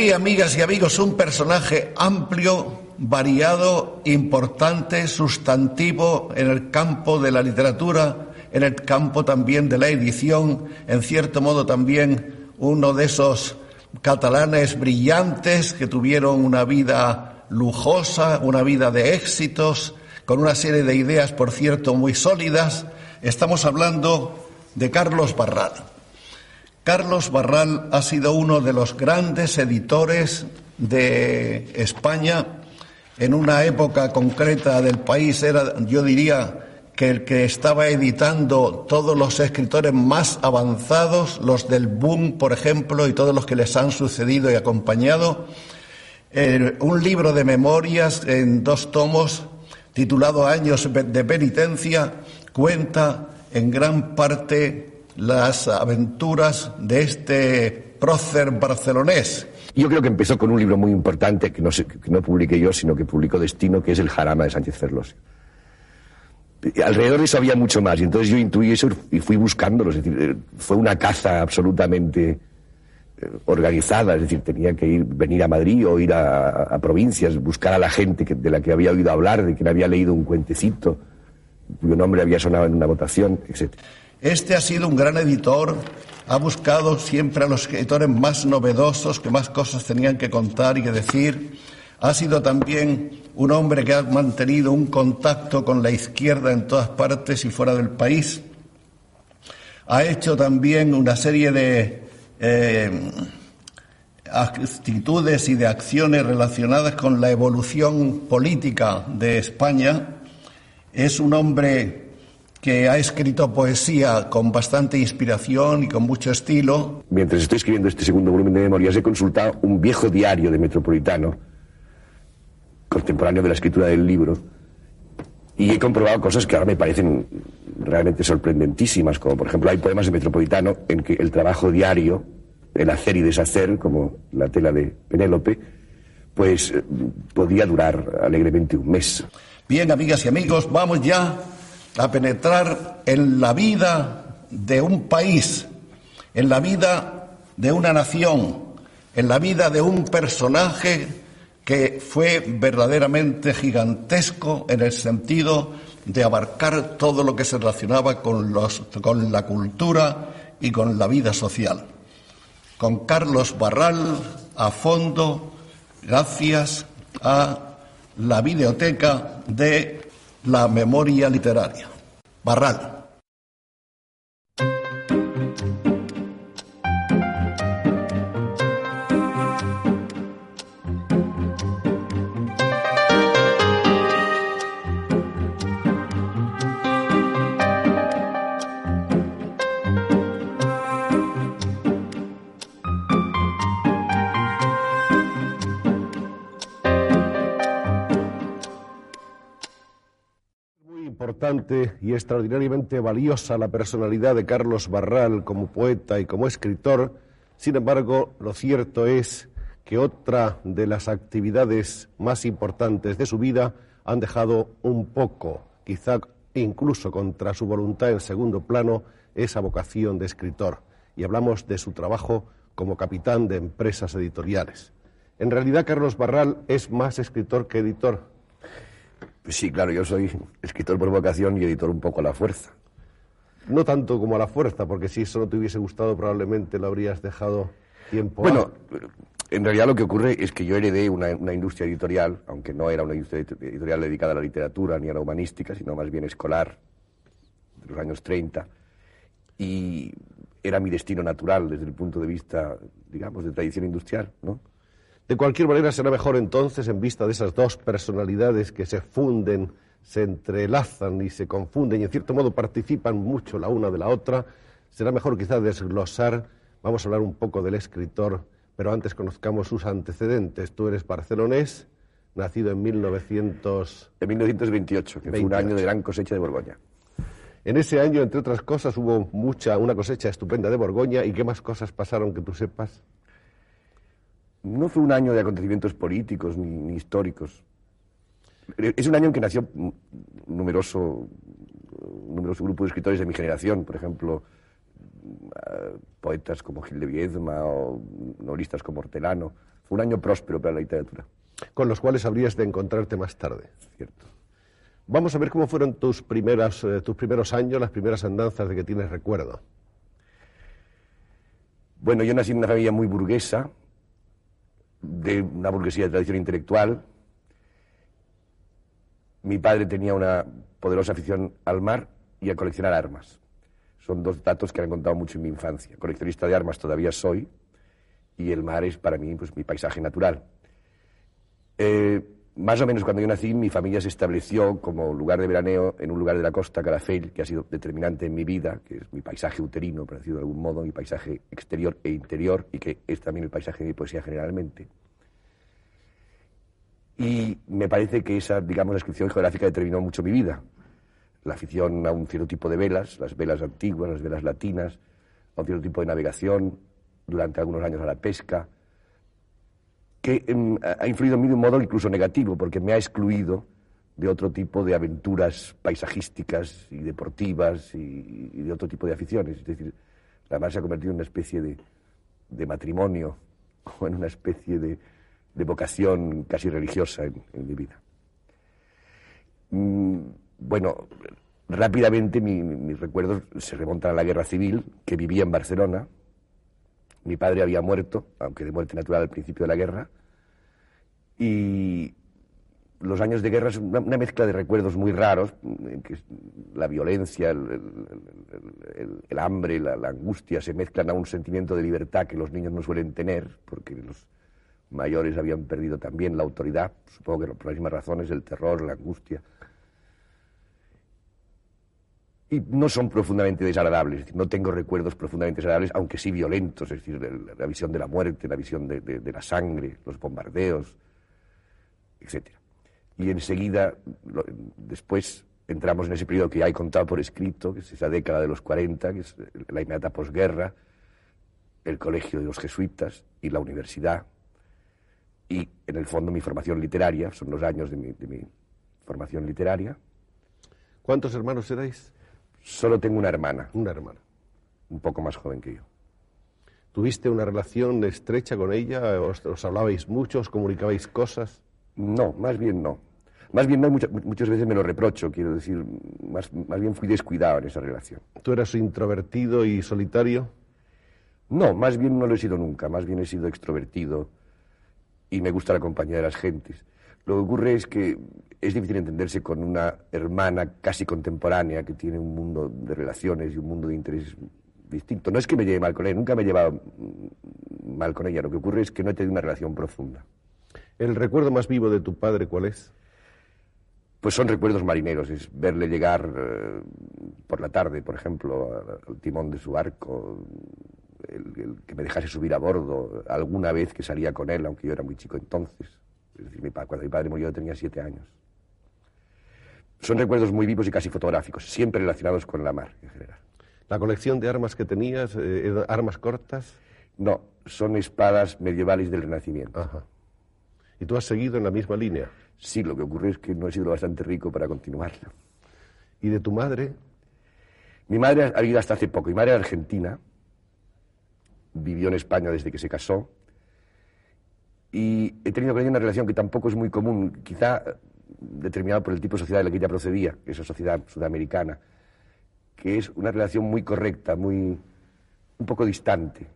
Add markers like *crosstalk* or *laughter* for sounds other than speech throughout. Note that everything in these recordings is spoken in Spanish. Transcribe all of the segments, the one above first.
aquí, amigas y amigos, un personaje amplio, variado, importante, sustantivo en el campo de la literatura, en el campo también de la edición, en cierto modo también uno de esos catalanes brillantes que tuvieron una vida lujosa, una vida de éxitos, con una serie de ideas, por cierto, muy sólidas. Estamos hablando de Carlos Barral. Carlos Barral ha sido uno de los grandes editores de España. En una época concreta del país era, yo diría, que el que estaba editando todos los escritores más avanzados, los del boom, por ejemplo, y todos los que les han sucedido y acompañado. Un libro de memorias en dos tomos titulado Años de Penitencia cuenta en gran parte las aventuras de este prócer barcelonés. Yo creo que empezó con un libro muy importante que no, publiqué yo, sino que publicó Destino, que es El Jarama de Sánchez Ferlosio. Alrededor de eso había mucho más, y entonces yo intuí eso y fui buscándolo. Es decir, fue una caza absolutamente eh, organizada, es decir, tenía que ir, venir a Madrid o ir a, provincias, buscar a la gente de la que había oído hablar, de quien había leído un cuentecito, cuyo nombre había sonado en una votación, etc. Este ha sido un gran editor, ha buscado siempre a los escritores más novedosos, que más cosas tenían que contar y que decir. Ha sido también un hombre que ha mantenido un contacto con la izquierda en todas partes y fuera del país. Ha hecho también una serie de eh, actitudes y de acciones relacionadas con la evolución política de España. Es un hombre que ha escrito poesía con bastante inspiración y con mucho estilo. Mientras estoy escribiendo este segundo volumen de memorias, he consultado un viejo diario de Metropolitano, contemporáneo de la escritura del libro, y he comprobado cosas que ahora me parecen realmente sorprendentísimas, como por ejemplo hay poemas de Metropolitano en que el trabajo diario, el hacer y deshacer, como la tela de Penélope, pues eh, podía durar alegremente un mes. Bien, amigas y amigos, vamos ya a penetrar en la vida de un país, en la vida de una nación, en la vida de un personaje que fue verdaderamente gigantesco en el sentido de abarcar todo lo que se relacionaba con, los, con la cultura y con la vida social. Con Carlos Barral a fondo, gracias a la videoteca de la memoria literaria. Barral. Y extraordinariamente valiosa la personalidad de Carlos Barral como poeta y como escritor, sin embargo, lo cierto es que otra de las actividades más importantes de su vida han dejado un poco, quizá incluso contra su voluntad en segundo plano, esa vocación de escritor. Y hablamos de su trabajo como capitán de empresas editoriales. En realidad, Carlos Barral es más escritor que editor. Pues sí, claro, yo soy escritor por vocación y editor un poco a la fuerza. No tanto como a la fuerza, porque si eso no te hubiese gustado, probablemente lo habrías dejado tiempo. Bueno, en realidad lo que ocurre es que yo heredé una, una, industria editorial, aunque no era una industria editorial dedicada a la literatura ni a la humanística, sino más bien escolar, de los años 30. y era mi destino natural desde el punto de vista, digamos, de tradición industrial, ¿no? De cualquier manera, será mejor entonces, en vista de esas dos personalidades que se funden, se entrelazan y se confunden y en cierto modo participan mucho la una de la otra, será mejor quizás desglosar, vamos a hablar un poco del escritor, pero antes conozcamos sus antecedentes. Tú eres barcelonés, nacido en 1900... En 1928, que fue un año de gran cosecha de Borgoña. En ese año, entre otras cosas, hubo mucha, una cosecha estupenda de Borgoña. ¿Y qué más cosas pasaron que tú sepas? No fue un año de acontecimientos políticos ni, históricos. Es un año en que nació numeroso, numeroso grupo de escritores de mi generación, por ejemplo, eh, poetas como Gil de Viedma o novelistas como Hortelano. Fue un año próspero para la literatura. Con los cuales habrías de encontrarte más tarde. Cierto. Vamos a ver cómo fueron tus, primeras, eh, tus primeros años, las primeras andanzas de que tienes recuerdo. Bueno, yo nací en una familia muy burguesa, de una burguesía de tradición intelectual. Mi padre tenía una poderosa afición al mar y a coleccionar armas. Son dos datos que han contado mucho en mi infancia. Coleccionista de armas todavía soy y el mar es para mí pues, mi paisaje natural. Eh, más o menos cuando yo nací, mi familia se estableció como lugar de veraneo en un lugar de la costa, Calafell, que ha sido determinante en mi vida, que es mi paisaje uterino, por de algún modo, mi paisaje exterior e interior, y que es también el paisaje de mi poesía generalmente. Y me parece que esa, digamos, descripción geográfica determinó mucho mi vida. La afición a un cierto tipo de velas, las velas antiguas, las velas latinas, a un cierto tipo de navegación, durante algunos años a la pesca, que em, ha influido en mí de un modo incluso negativo, porque me ha excluido de otro tipo de aventuras paisajísticas y deportivas y, de otro tipo de aficiones. Es decir, la mar se ha convertido en una especie de, matrimonio *laughs* o en una especie de, vocación casi religiosa en, mi vida. Mm, bueno, rápidamente mis recuerdos se remontan a la guerra civil, que vivía en Barcelona, mi padre había muerto, aunque de muerte natural al principio de la guerra, y los años de guerra es una, mezcla de recuerdos muy raros, que la violencia, el, hambre, la, la, angustia se mezclan a un sentimiento de libertad que los niños no suelen tener, porque los mayores habían perdido también la autoridad, supongo que por las mismas razones, el terror, la angustia y no son profundamente desagradables. no tengo recuerdos profundamente desagradables, aunque sí violentos, es decir, la, visión de la muerte, la visión de, la sangre, los bombardeos, etc. Y enseguida, después entramos en ese periodo que ya he contado por escrito, que es esa década de los 40, que es la inmediata posguerra, el colegio de los jesuitas y la universidad, y en el fondo mi formación literaria, son los años de mi, de mi formación literaria. ¿Cuántos hermanos erais? Solo tengo una hermana. Una hermana. Un poco más joven que yo. ¿Tuviste una relación estrecha con ella? ¿Os, hablabais mucho? ¿Os comunicabais cosas? No, más bien no. Más bien no, muchas, muchas veces me lo reprocho, quiero decir, más, más bien fui descuidado en esa relación. ¿Tú eras introvertido y solitario? No, más bien no lo he sido nunca, más bien he sido extrovertido y me gusta la compañía de las gentes. Lo que ocurre es que es difícil entenderse con una hermana casi contemporánea que tiene un mundo de relaciones y un mundo de intereses distinto. No es que me lleve mal con ella, nunca me he llevado mal con ella. Lo que ocurre es que no he tenido una relación profunda. ¿El recuerdo más vivo de tu padre cuál es? Pues son recuerdos marineros, es verle llegar eh, por la tarde, por ejemplo, al timón de su barco, el, que me dejase subir a bordo alguna vez que salía con él, aunque yo era muy chico entonces. Es decir, mi, cuando mi padre murió yo tenía siete años. Son recuerdos muy vivos y casi fotográficos, siempre relacionados con la mar en general. ¿La colección de armas que tenías, eh, armas cortas? No, son espadas medievales del Renacimiento. Ajá. ¿Y tú has seguido en la misma línea? Sí, lo que ocurre es que no he sido bastante rico para continuarla. ¿Y de tu madre? Mi madre ha vivido hasta hace poco. Mi madre era argentina, vivió en España desde que se casó y he tenido con ella una relación que tampoco es muy común, quizá determinada por el tipo de sociedad de la que ella procedía, esa sociedad sudamericana, que es una relación muy correcta, muy un poco distante.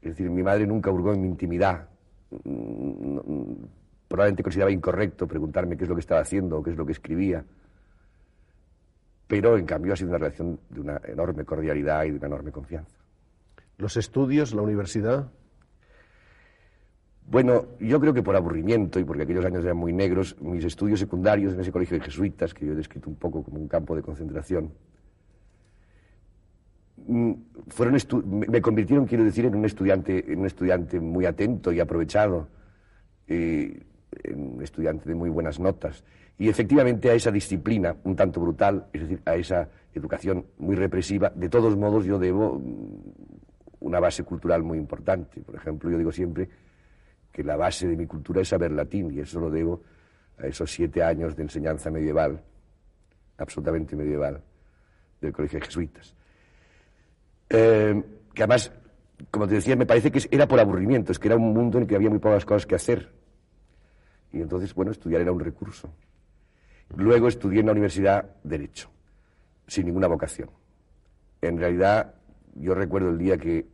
Es decir, mi madre nunca hurgó en mi intimidad. Probablemente consideraba incorrecto preguntarme qué es lo que estaba haciendo o qué es lo que escribía. pero en cambio ha sido una relación de una enorme cordialidad y de una enorme confianza. ¿Los estudios, la universidad? Bueno, yo creo que por aburrimiento y porque aquellos años eran muy negros, mis estudios secundarios en ese colegio de jesuitas, que yo he descrito un poco como un campo de concentración, mm, fueron me convirtieron, quiero decir, en un estudiante, en un estudiante muy atento y aprovechado, en un estudiante de muy buenas notas. Y efectivamente a esa disciplina un tanto brutal, es decir, a esa educación muy represiva, de todos modos yo debo mm, una base cultural muy importante. Por ejemplo, yo digo siempre que la base de mi cultura es saber latín y eso lo debo a esos siete años de enseñanza medieval, absolutamente medieval, del Colegio de Jesuitas. Eh, que además, como te decía, me parece que era por aburrimiento, es que era un mundo en el que había muy pocas cosas que hacer. Y entonces, bueno, estudiar era un recurso. Luego estudié en la universidad Derecho, sin ninguna vocación. En realidad, yo recuerdo el día que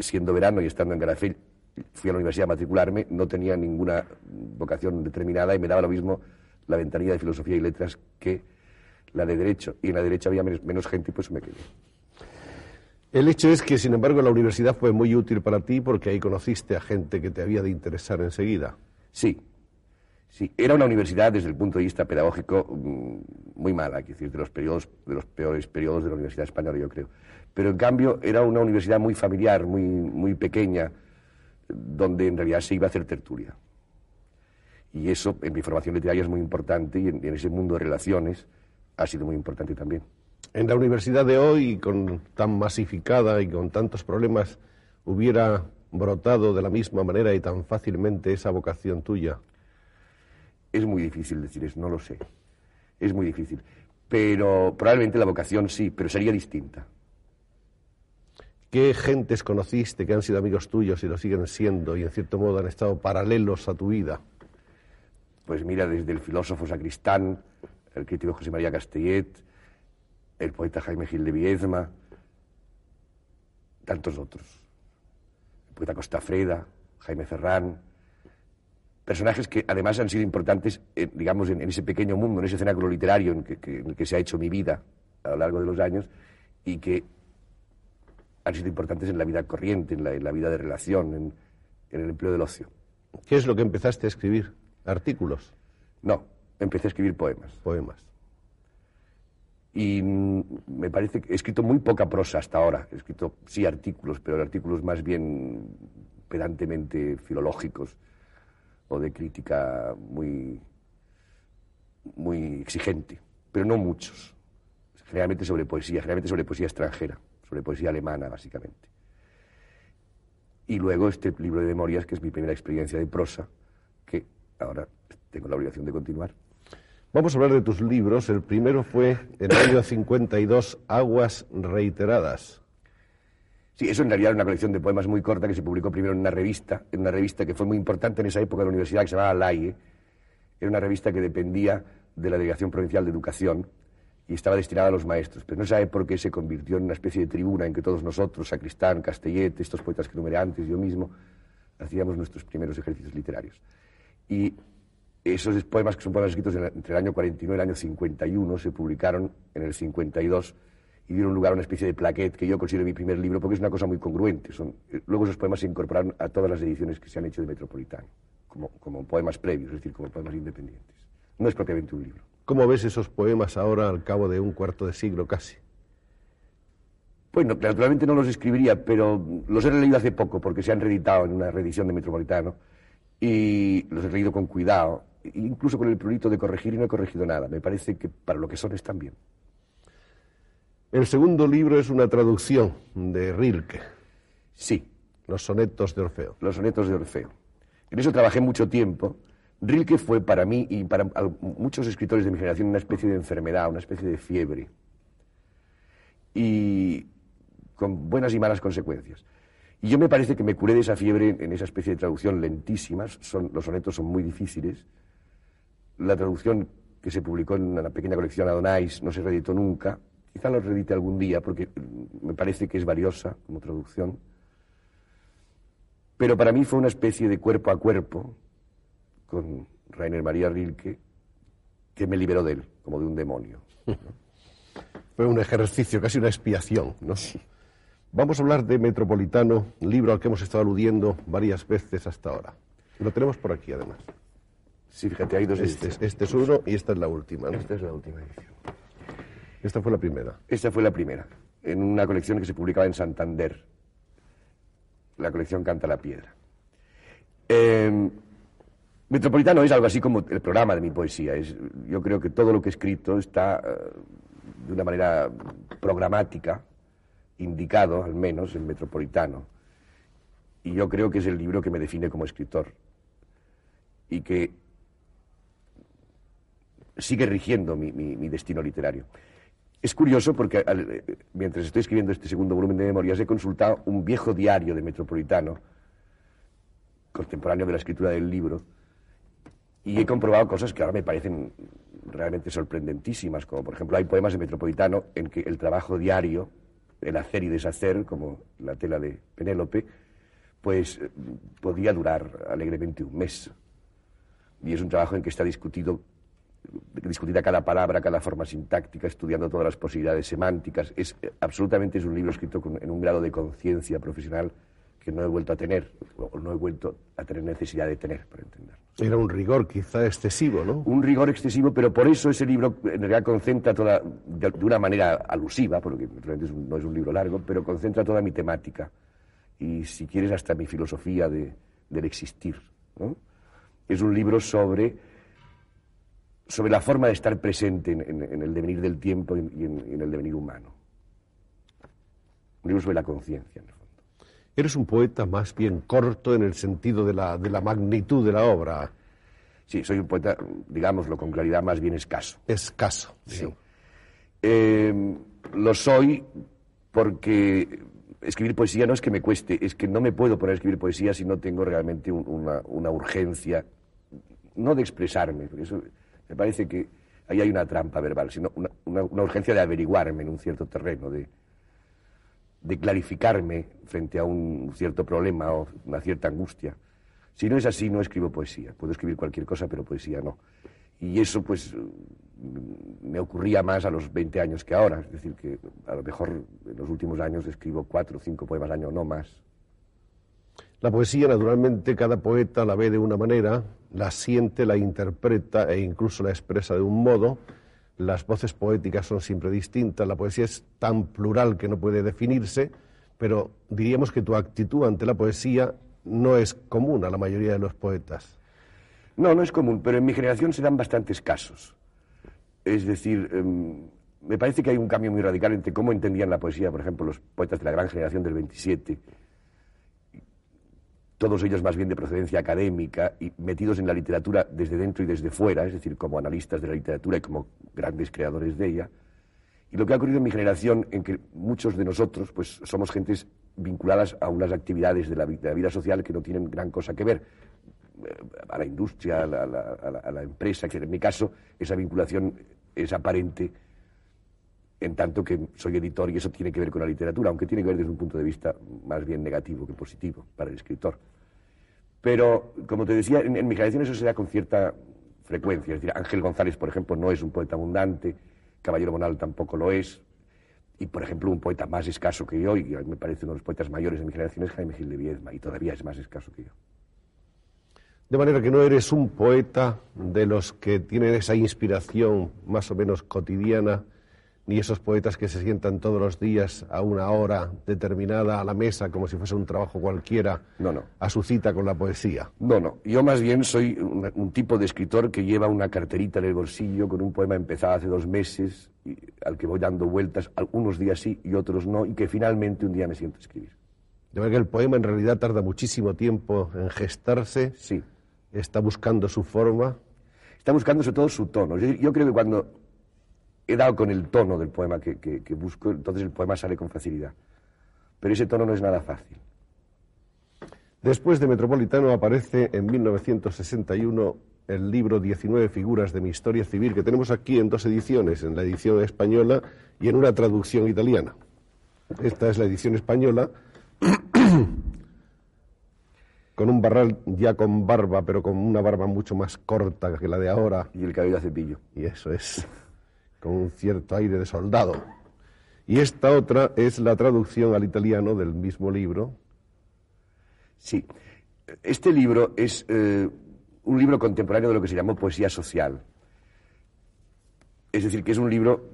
siendo verano y estando en Garafell, fui a la universidad a matricularme, no tenía ninguna vocación determinada y me daba lo mismo la ventanilla de filosofía y letras que la de derecho. Y en la derecha había menos, gente y pues me quedé. El hecho es que, sin embargo, la universidad fue muy útil para ti porque ahí conociste a gente que te había de interesar enseguida. Sí, sí. Era una universidad desde el punto de vista pedagógico mm, muy mala, es decir, de los, periodos, de los peores periodos de la Universidad Española, yo creo pero en cambio era una universidad muy familiar, muy, muy pequeña, donde en realidad se iba a hacer tertulia. Y eso en mi formación literaria es muy importante y en, ese mundo de relaciones ha sido muy importante también. En la universidad de hoy, con tan masificada y con tantos problemas, hubiera brotado de la misma manera y tan fácilmente esa vocación tuya. Es muy difícil decir eso, no lo sé. Es muy difícil. Pero probablemente la vocación sí, pero sería distinta. ¿Qué gentes conociste que han sido amigos tuyos y lo siguen siendo y en cierto modo han estado paralelos a tu vida? Pues mira, desde el filósofo Sacristán, el crítico José María Castellet, el poeta Jaime Gil de Viezma, tantos otros. El poeta Costa Freda, Jaime Ferrán, personajes que además han sido importantes, eh, digamos, en, ese pequeño mundo, en ese cenáculo literario en, en el que se ha hecho mi vida a lo largo de los años y que han sido importantes en la vida corriente, en la, vida de relación, en, el empleo del ocio. ¿Qué es lo que empezaste a escribir? ¿Artículos? No, empecé a escribir poemas. Poemas. Y mm, me parece que he escrito muy poca prosa hasta ahora. He escrito, sí, artículos, pero artículos más bien pedantemente filológicos o de crítica muy, muy exigente, pero no muchos. Generalmente sobre poesía, generalmente sobre poesía extranjera sobre poesía alemana, básicamente. Y luego este libro de memorias, que es mi primera experiencia de prosa, que ahora tengo la obligación de continuar. Vamos a hablar de tus libros. El primero fue en el año 52, Aguas Reiteradas. Sí, eso en realidad era una colección de poemas muy corta que se publicó primero en una revista, en una revista que fue muy importante en esa época de la universidad, que se llamaba LAIE. Era una revista que dependía de la Delegación Provincial de Educación y estaba destinada a los maestros, pero no sabe por qué se convirtió en una especie de tribuna en que todos nosotros, Sacristán, Castellet, estos poetas que numeré antes, yo mismo, hacíamos nuestros primeros ejercicios literarios. Y esos poemas, que son poemas escritos entre el año 49 y el año 51, se publicaron en el 52 y dieron lugar a una especie de plaquet que yo considero mi primer libro porque es una cosa muy congruente. Son, eh, luego esos poemas se incorporaron a todas las ediciones que se han hecho de Metropolitano, como, como poemas previos, es decir, como poemas independientes. No es propiamente un libro. ¿Cómo ves esos poemas ahora al cabo de un cuarto de siglo casi? Bueno, naturalmente no los escribiría, pero los he leído hace poco porque se han reeditado en una reedición de Metropolitano y los he leído con cuidado, incluso con el prurito de corregir y no he corregido nada. Me parece que para lo que son están bien. El segundo libro es una traducción de Rilke. Sí. Los sonetos de Orfeo. Los sonetos de Orfeo. En eso trabajé mucho tiempo Rilke fue para mí y para muchos escritores de mi generación una especie de enfermedad, una especie de fiebre. Y con buenas y malas consecuencias. Y yo me parece que me curé de esa fiebre en esa especie de traducción lentísima. Son, los sonetos son muy difíciles. La traducción que se publicó en una pequeña colección Adonais no se reeditó nunca. Quizá lo reedite algún día porque me parece que es valiosa como traducción. Pero para mí fue una especie de cuerpo a cuerpo con Rainer María Rilke que me liberó de él, como de un demonio. *laughs* Fue un ejercicio, casi una expiación, ¿no? Vamos a hablar de Metropolitano, libro al que hemos estado aludiendo varias veces hasta ahora. Lo tenemos por aquí, además. Sí, fíjate, hay dos Este, este es uno y esta es la última. ¿no? Esta es la última edición. Esta fue la primera. Esta fue la primera, en una colección que se publicaba en Santander. La colección Canta la Piedra. Eh, Metropolitano es algo así como el programa de mi poesía. Es, yo creo que todo lo que he escrito está eh, de una manera programática, indicado al menos en Metropolitano. Y yo creo que es el libro que me define como escritor. Y que sigue rigiendo mi destino literario. Es curioso porque eh, mientras estoy escribiendo este segundo volumen de memorias he consultado un viejo diario de Metropolitano, contemporáneo de la escritura del libro, y he comprobado cosas que ahora me parecen realmente sorprendentísimas, como por ejemplo hay poemas de Metropolitano en que el trabajo diario, el hacer y deshacer, como la tela de Penélope, pues eh, podría durar alegremente un mes. Y es un trabajo en que está discutido discutida cada palabra, cada forma sintáctica, estudiando todas las posibilidades semánticas. Es, eh, absolutamente es un libro escrito con- en un grado de conciencia profesional que no he vuelto a tener, o no he vuelto a tener necesidad de tener, para entender. Era un rigor quizá excesivo, ¿no? Un rigor excesivo, pero por eso ese libro en realidad concentra toda, de, de una manera alusiva, porque realmente es un- no es un libro largo, pero concentra toda mi temática y, si quieres, hasta mi filosofía de- del existir. ¿no? Es un libro sobre, sobre la forma de estar presente en, en- en el devenir del tiempo y en, y el devenir humano. Un libro sobre la conciencia, en el fondo. Eres un poeta más bien corto en el sentido de la, de la magnitud de la obra. Sí, soy un poeta, digámoslo con claridad, más bien escaso. Escaso. Sí. Eh, lo soy porque escribir poesía no es que me cueste, es que no me puedo poner a escribir poesía si no tengo realmente un- una, una urgencia, no de expresarme, porque eso me parece que ahí hay una trampa verbal, sino una, una- urgencia de averiguarme en un cierto terreno, de, de clarificarme frente a un cierto problema o una cierta angustia. Si no es así, no escribo poesía. Puedo escribir cualquier cosa, pero poesía no. Y eso, pues, mm, me ocurría más a los 20 años que ahora. Es decir, que a lo mejor en los últimos años escribo cuatro o cinco poemas al año, no más. La poesía, naturalmente, cada poeta la ve de una manera, la siente, la interpreta e incluso la expresa de un modo. Las voces poéticas son siempre distintas, la poesía es tan plural que no puede definirse, pero diríamos que tu actitud ante la poesía no es común a la mayoría de los poetas. No, no es común, pero en mi generación se dan bastantes casos. Es decir, em, me parece que hay un cambio muy radical entre cómo entendían la poesía, por ejemplo, los poetas de la gran generación del 27, todos ellos más bien de procedencia académica y metidos en la literatura desde dentro y desde fuera, es decir, como analistas de la literatura y como grandes creadores de ella. Y lo que ha ocurrido en mi generación, en que muchos de nosotros pues, somos gentes vinculadas a unas actividades de la, vida social que no tienen gran cosa que ver, eh, a la industria, a la, a la- empresa, que en mi caso esa vinculación es aparente en tanto que soy editor y eso tiene que ver con la literatura, aunque tiene que ver desde un punto de vista más bien negativo que positivo para el escritor. Pero, como te decía, en, mi generación eso se da con cierta frecuencia. Es decir, Ángel González, por ejemplo, no es un poeta abundante, Caballero Bonal tampoco lo es. Y, por ejemplo, un poeta más escaso que yo, y me parece uno de los poetas mayores de mi generación, es Jaime Gil de Viedma, y todavía es más escaso que yo. De manera que no eres un poeta de los que tienen esa inspiración más o menos cotidiana, ni esos poetas que se sientan todos los días a una hora determinada a la mesa como si fuese un trabajo cualquiera No, no. a su cita con la poesía. No, no. Yo más bien soy un, un tipo de escritor que lleva una carterita en el bolsillo con un poema empezado hace dos meses, y, al que voy dando vueltas, algunos días sí y otros no, y que finalmente un día me siento a escribir. De manera que el poema en realidad tarda muchísimo tiempo en gestarse, Sí. está buscando su forma. Está buscando sobre todo su tono. Yo, yo creo que cuando he dado con el tono del poema que, que- que busco, entonces el poema sale con facilidad. Pero ese tono no es nada fácil. Después de Metropolitano aparece en 1961 el libro 19 figuras de mi historia civil, que tenemos aquí en dos ediciones, en la edición española y en una traducción italiana. Esta es la edición española. *coughs* con un barral ya con barba, pero con una barba mucho más corta que la de ahora. Y el cabello a cepillo. Y eso es, con un cierto aire de soldado. Y esta otra es la traducción al italiano del mismo libro. Sí, este libro es eh, un libro contemporáneo de lo que se llamó poesía social. Es decir, que es un libro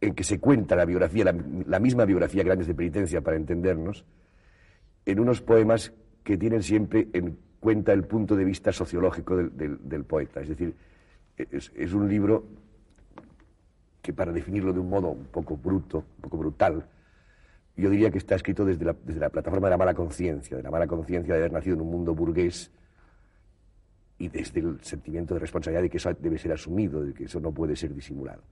en que se cuenta la biografía, la, misma biografía Grandes de Penitencia, para entendernos, en unos poemas que tienen siempre en cuenta el punto de vista sociológico del, poeta. Es decir, es, un libro que, para definirlo de un modo un poco bruto, un poco brutal, yo diría que está escrito desde la, desde la plataforma de la mala conciencia, de la mala conciencia de haber nacido en un mundo burgués y desde el sentimiento de responsabilidad de que eso debe ser asumido, de que eso no puede ser disimulado.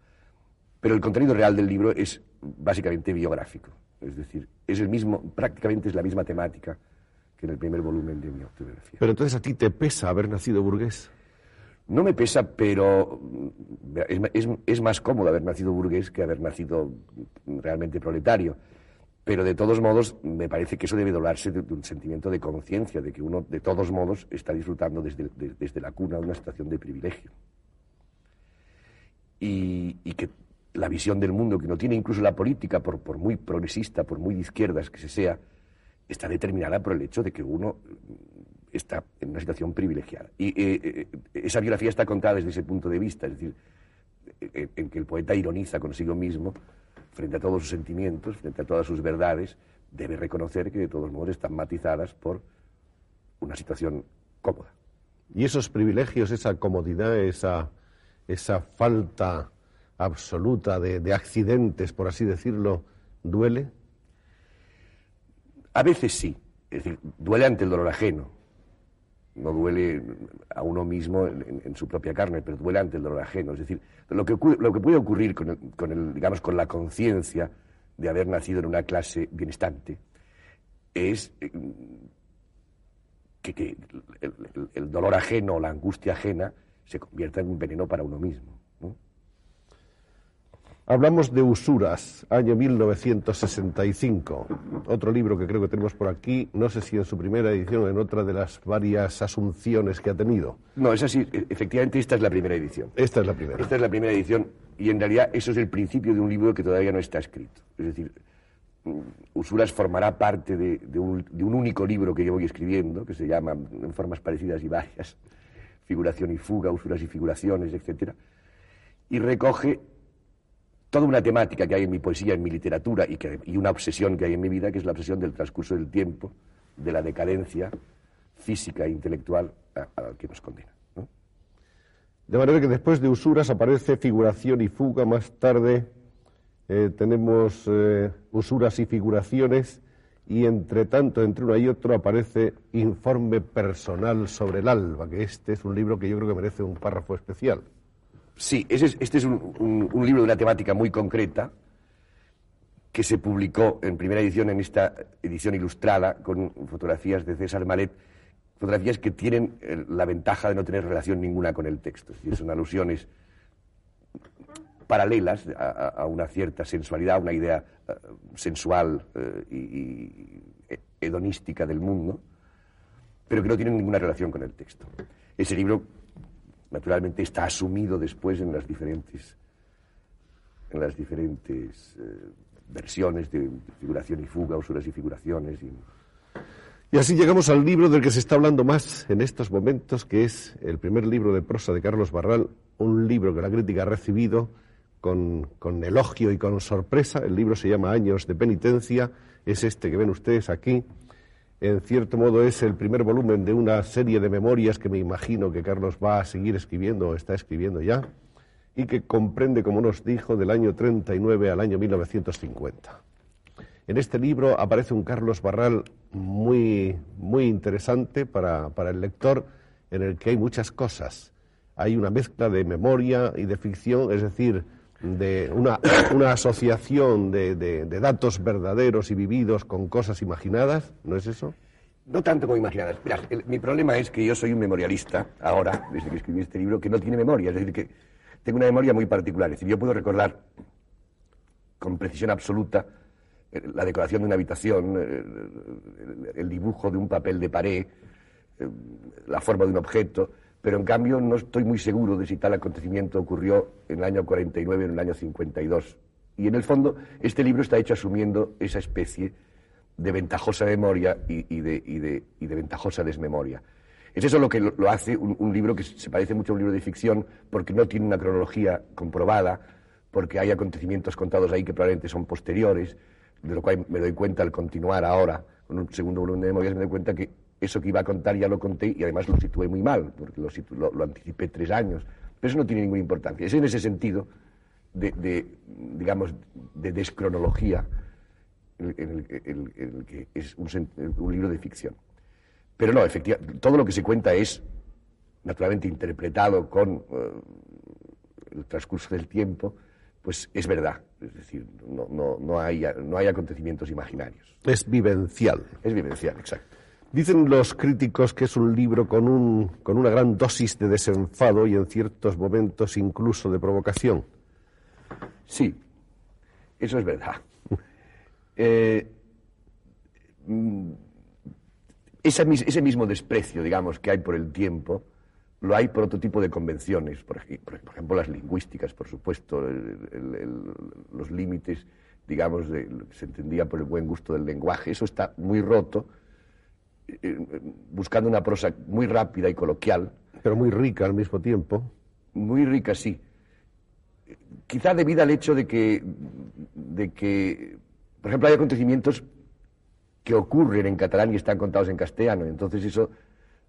Pero el contenido real del libro es básicamente biográfico. Es decir, es el mismo, prácticamente es la misma temática que en el primer volumen de mi autobiografía. Pero entonces a ti te pesa haber nacido burgués. No me pesa, pero es, más cómodo haber nacido burgués que haber nacido realmente proletario. Pero de todos modos, me parece que eso debe doblarse de, un sentimiento de conciencia, de que uno, de todos modos, está disfrutando desde, desde la cuna de una situación de privilegio. Y, y que la visión del mundo que no tiene incluso la política, por, por muy progresista, por muy de izquierdas que se sea, está determinada por el hecho de que uno está en una situación privilegiada. Y eh, eh, esa biografía está contada desde ese punto de vista, es decir, en, en, que el poeta ironiza consigo mismo frente a todos sus sentimientos, frente a todas sus verdades, debe reconocer que de todos modos están matizadas por una situación cómoda. Y esos privilegios, esa comodidad, esa, esa falta absoluta de, accidentes, por así decirlo, duele? A veces sí. Es decir, duele ante el dolor ajeno. No duele a uno mismo en, su propia carne, pero duele ante el dolor ajeno. Es decir, lo que, puede ocurrir con, el, digamos, con la conciencia de haber nacido en una clase bienestante es eh, que, el, dolor ajeno o la angustia ajena se convierta en un veneno para uno mismo. Hablamos de Usuras, año 1965. Otro libro que creo que tenemos por aquí, no sé si en su primera edición o en otra de las varias asunciones que ha tenido. No, es así. E, efectivamente, esta es la primera edición. Esta es la primera. Esta es la primera edición y en realidad eso es el principio de un libro que todavía no está escrito. Es decir, mm, Usuras formará parte de, un, de un único libro que yo voy escribiendo, que se llama, en formas parecidas y varias, Figuración y Fuga, Usuras y Figuraciones, etc. Y recoge toda una temática que hay en mi poesía, en mi literatura y, que, una obsesión que hay en mi vida, que es la obsesión del transcurso del tiempo, de la decadencia física e intelectual a, la que nos condena. De manera que después de usuras aparece figuración y fuga, más tarde eh, tenemos eh, usuras y figuraciones, y entre tanto, entre uno y otro, aparece informe personal sobre el alba, que este es un libro que yo creo que merece un párrafo especial. Sí, este es un, libro de una temática muy concreta que se publicó en primera edición, en esta edición ilustrada, con fotografías de César Malet, fotografías que tienen eh, la ventaja de no tener relación ninguna con el texto. Es decir, son alusiones paralelas a, una cierta sensualidad, a una idea eh, sensual eh, y, hedonística del mundo, pero que no tienen ninguna relación con el texto. Ese libro naturalmente está asumido después en las diferentes, en las diferentes eh, versiones de figuración y fuga, usuras y figuraciones. Y... y... así llegamos al libro del que se está hablando más en estos momentos, que es el primer libro de prosa de Carlos Barral, un libro que la crítica ha recibido con, con elogio y con sorpresa. El libro se llama Años de Penitencia, es este que ven ustedes aquí en cierto modo es el primer volumen de una serie de memorias que me imagino que Carlos va a seguir escribiendo o está escribiendo ya, y que comprende, como nos dijo, del año 39 al año 1950. En este libro aparece un Carlos Barral muy, muy interesante para, el lector, en el que hay muchas cosas. Hay una mezcla de memoria y de ficción, es decir, de una, *coughs* una asociación de, de, datos verdaderos y vividos con cosas imaginadas, ¿no es eso? No tanto como imaginadas. Mira, mi problema es que yo soy un memorialista, ahora, desde que escribí este libro, que no tiene memoria, es decir, que tengo una memoria muy particular. Es decir, yo puedo recordar con precisión absoluta eh, la decoración de una habitación, eh, el, el dibujo de un papel de pared, eh, la forma de un objeto, pero en cambio no estoy muy seguro de si tal acontecimiento ocurrió en el año 49 o en el año 52. Y en el fondo, este libro está hecho asumiendo esa especie de ventajosa memoria y, de, ventajosa desmemoria. Es eso lo que lo, lo hace un, un, libro que se parece mucho a un libro de ficción porque no tiene una cronología comprobada, porque hay acontecimientos contados ahí que probablemente son posteriores, de lo cual me doy cuenta al continuar ahora con un segundo volumen de memorias, me doy cuenta que eso que iba a contar ya lo conté y además lo situé muy mal, porque lo, lo, lo anticipé tres años. Pero eso no tiene ninguna importancia. Es en ese sentido de, de digamos, de descronología en el, el, el, que es un, un, libro de ficción. Pero no, efectivamente, todo lo que se cuenta es naturalmente interpretado con uh, el transcurso del tiempo, pues es verdad. Es decir, no, no, no, hay, no hay acontecimientos imaginarios. Es vivencial. Es vivencial, exacto. Dicen los críticos que es un libro con, un, con una gran dosis de desenfado y en ciertos momentos incluso de provocación. Sí, eso es verdad. *laughs* Eh, ese, ese, mismo desprecio, digamos, que hay por el tiempo, lo hay por otro tipo de convenciones, por, por, ejemplo, las lingüísticas, por supuesto, el, los límites, digamos, de se entendía por el buen gusto del lenguaje. Eso está muy roto, buscando una prosa muy rápida y coloquial. Pero muy rica al mismo tiempo. Muy rica, sí. Quizá debido al hecho de que, de que, por ejemplo, hay acontecimientos que ocurren en catalán y están contados en castellano. Entonces eso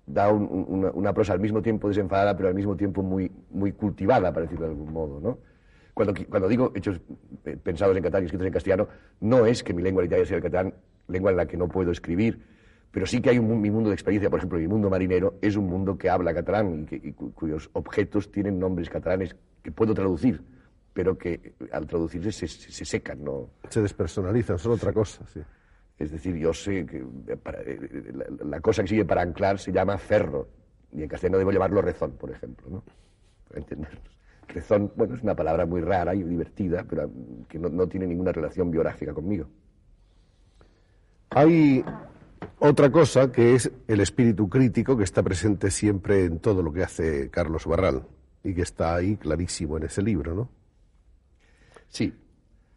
da un, una, una, prosa al mismo tiempo desenfadada, pero al mismo tiempo muy, muy cultivada, para decirlo de algún modo, ¿no? Cuando, cuando digo hechos eh, pensados en catalán y escritos en castellano, no es que mi lengua literaria sea el catalán, lengua en la que no puedo escribir, pero sí que hay un, mi mundo de experiencia, por ejemplo, mi mundo marinero es un mundo que habla catalán y, que, y cu cuyos objetos tienen nombres catalanes que puedo traducir, pero que al traducirse se, se, se secan, ¿no? Se despersonalizan, son otra cosa, sí. Es decir, yo sé que para, eh, la, la, cosa que sigue para anclar se llama ferro, y en castellano debo llamarlo rezón, por ejemplo, ¿no? Para entendernos. Rezón, bueno, es una palabra muy rara y divertida, pero que no, no tiene ninguna relación biográfica conmigo. Hay otra cosa que es el espíritu crítico que está presente siempre en todo lo que hace Carlos Barral y que está ahí clarísimo en ese libro, ¿no? Sí.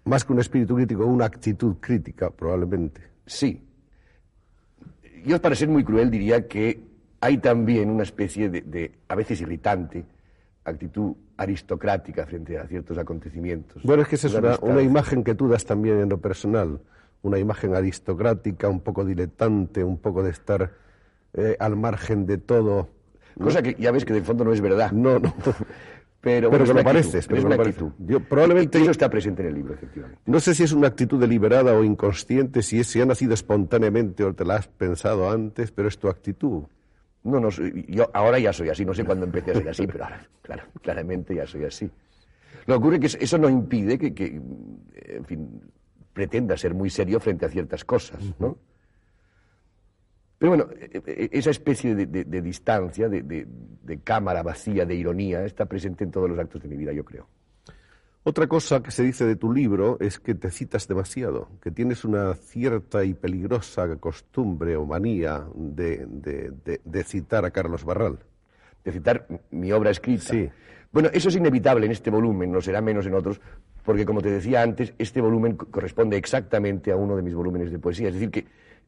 Más que un espíritu crítico, una actitud crítica, probablemente. Sí. Yo, para ser muy cruel, diría que hay también una especie de, de a veces irritante, actitud aristocrática frente a ciertos acontecimientos. Bueno, es que esa es una, una, imagen que tú das también en lo personal, una imagen aristocrática, un poco diletante, un poco de estar eh, al margen de todo. Cosa que ya ves que de fondo no es verdad. No, no. Pero, pero bueno, que lo pareces, pero es una una actitud. Yo, probablemente Eso está presente en el libro, efectivamente. No sé si es una actitud deliberada o inconsciente, si, es, si ha nacido espontáneamente o te la has pensado antes, pero es tu actitud. No, no, yo ahora ya soy así, no sé cuándo empecé a ser así, pero ahora, claro, claramente ya soy así. Lo que ocurre es que eso no impide que, que, en fin, pretenda ser muy serio frente a ciertas cosas, ¿no? Pero bueno, esa especie de, de, de distancia, de, de, cámara vacía, de ironía, está presente en todos los actos de mi vida, yo creo. Otra cosa que se dice de tu libro es que te citas demasiado, que tienes una cierta y peligrosa costumbre o manía de, citar a Carlos Barral. De citar mi obra escrita. Sí. Bueno, eso es inevitable en este volumen, no será menos en otros, porque como te decía antes, este volumen corresponde exactamente a uno de mis volúmenes de poesía. Es decir, que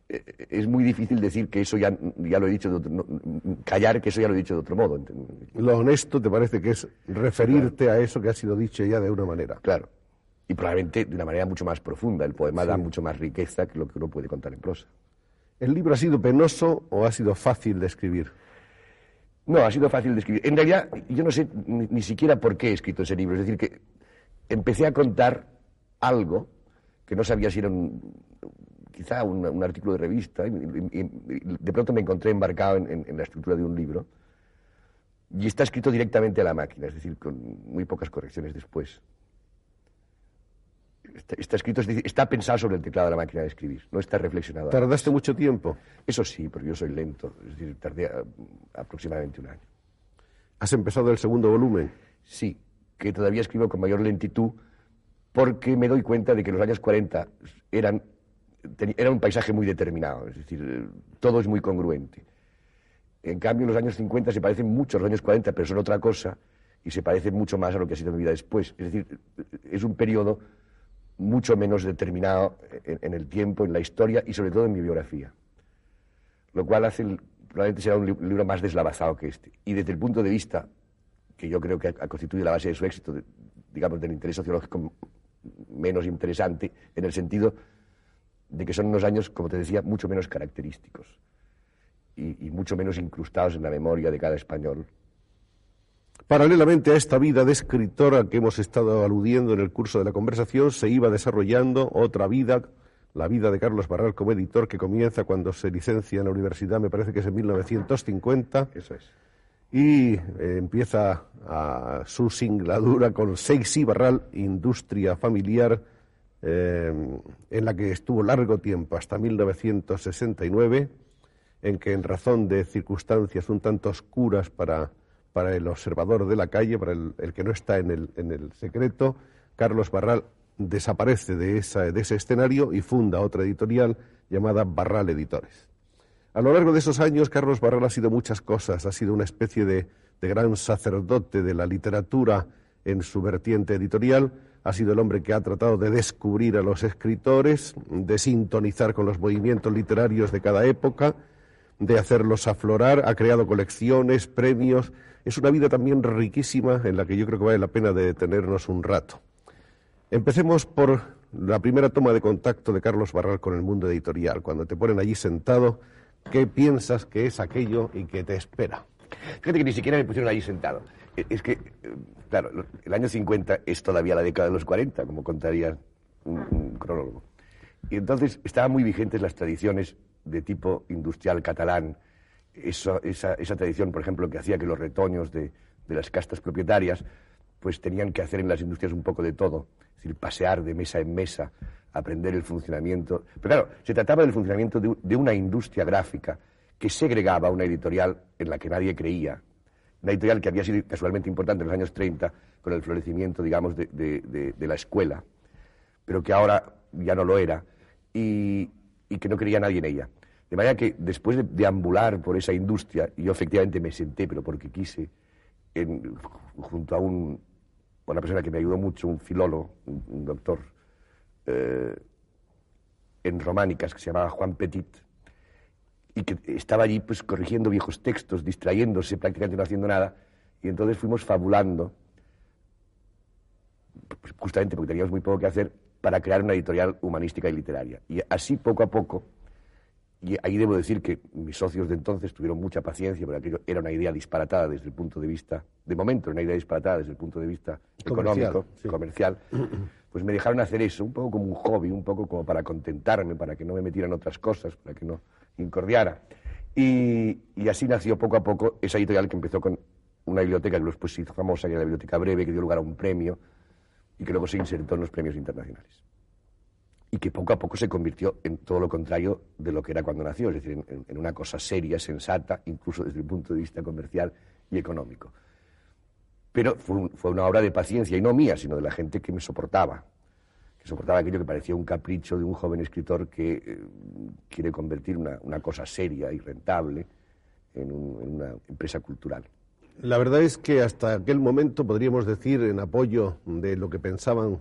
eh, es muy difícil decir que eso ya, ya lo he dicho de otro, no, callar que eso ya lo he dicho de otro modo. Lo honesto te parece que es referirte claro. a eso que ha sido dicho ya de una manera. Claro. Y probablemente de una manera mucho más profunda. El poema sí. da mucho más riqueza que lo que uno puede contar en prosa. ¿El libro ha sido penoso o ha sido fácil de escribir? No, ha sido fácil de escribir. En realidad, yo no sé ni, ni siquiera por qué he escrito ese libro. Es decir, que empecé a contar algo que no sabía si era un, quizá un, un, artículo de revista, y, y, y, de pronto me encontré embarcado en, en, en, la estructura de un libro, y está escrito directamente a la máquina, es decir, con muy pocas correcciones después. Está, está escrito, es decir, está pensado sobre el teclado de la máquina de escribir, no está reflexionado. ¿Tardaste mucho tiempo? Eso sí, pero yo soy lento, es decir, tardé a, aproximadamente un año. ¿Has empezado el segundo volumen? Sí, que todavía escribo con mayor lentitud, porque me doy cuenta de que los años 40 eran, era un paisaje muy determinado, es decir, todo es muy congruente. En cambio, los años 50 se parecen mucho a los años 40, pero son otra cosa y se parecen mucho más a lo que ha sido mi vida después. Es decir, es un periodo mucho menos determinado en, el tiempo, en la historia y sobre todo en mi biografía. Lo cual hace, probablemente será un libro más deslavazado que este. Y desde el punto de vista, que yo creo que ha, constituido la base de su éxito, digamos, del interés sociológico menos interesante, en el sentido de que son unos años, como te decía, mucho menos característicos y, y mucho menos incrustados en la memoria de cada español. Paralelamente a esta vida de escritora que hemos estado aludiendo en el curso de la conversación, se iba desarrollando otra vida, la vida de Carlos Barral como editor, que comienza cuando se licencia en la universidad, me parece que es en 1950. Eso es. Y eh, empieza a su singladura con Seixi Barral, Industria Familiar, eh, en la que estuvo largo tiempo, hasta 1969, en que en razón de circunstancias un tanto oscuras para para el observador de la calle, para el, que no está en el, en el, secreto, Carlos Barral desaparece de, esa, de ese escenario y funda otra editorial llamada Barral Editores. A lo largo de esos años, Carlos Barral ha sido muchas cosas, ha sido una especie de, de gran sacerdote de la literatura en su vertiente editorial, ha sido el hombre que ha tratado de descubrir a los escritores, de sintonizar con los movimientos literarios de cada época, de hacerlos aflorar, ha creado colecciones, premios, es una vida también riquísima en la que yo creo que vale la pena de detenernos un rato. Empecemos por la primera toma de contacto de Carlos Barral con el mundo editorial. Cuando te ponen allí sentado, ¿qué piensas que es aquello y que te espera? Fíjate que ni siquiera me pusieron allí sentado. E, es que, eh, claro, el año 50 es todavía la década de los 40, como contaría un, cronólogo. Y entonces estaban muy vigentes las tradiciones de tipo industrial catalán, esa, tradición, por ejemplo, que hacía que los retoños de, las castas propietarias pues tenían que hacer en las industrias un poco de todo, es decir, pasear de mesa en mesa, aprender el funcionamiento. Pero claro, se trataba del funcionamiento de, una industria gráfica que segregaba una editorial en la que nadie creía, una editorial que había sido casualmente importante en los años 30 con el florecimiento, digamos, de, la escuela, pero que ahora ya no lo era y, que no creía nadie en ella. De manera que después de deambular por esa industria, yo efectivamente me senté, pero porque quise, junto a un, una persona que me ayudó mucho, un filólogo, un, doctor eh, en románicas que se llamaba Juan Petit, y que estaba allí pues corrigiendo viejos textos, distrayéndose, prácticamente no haciendo nada, y entonces fuimos fabulando, pues, justamente porque teníamos muy poco que hacer, para crear una editorial humanística y literaria. Y así, poco a poco, y ahí debo decir que mis socios de entonces tuvieron mucha paciencia, porque aquello era una idea disparatada desde el punto de vista, de momento, una idea disparatada desde el punto de vista económico, comercial. *clears throat* Pues me dejaron hacer eso, un poco como un hobby, un poco como para contentarme, para que no me metieran otras cosas, para que no incordiara. Y, así nació poco a poco esa editorial que empezó con una biblioteca que después se hizo famosa, que era la Biblioteca Breve, que dio lugar a un premio y que luego se insertó en los premios internacionales y que poco a poco se convirtió en todo lo contrario de lo que era cuando nació, es decir, en, una cosa seria, sensata, incluso desde el punto de vista comercial y económico. Pero fue, una obra de paciencia, y no mía, sino de la gente que me soportaba, que soportaba aquello que parecía un capricho de un joven escritor que eh, quiere convertir una, cosa seria y rentable en una empresa cultural. La verdad es que hasta aquel momento podríamos decir, en apoyo de lo que pensaban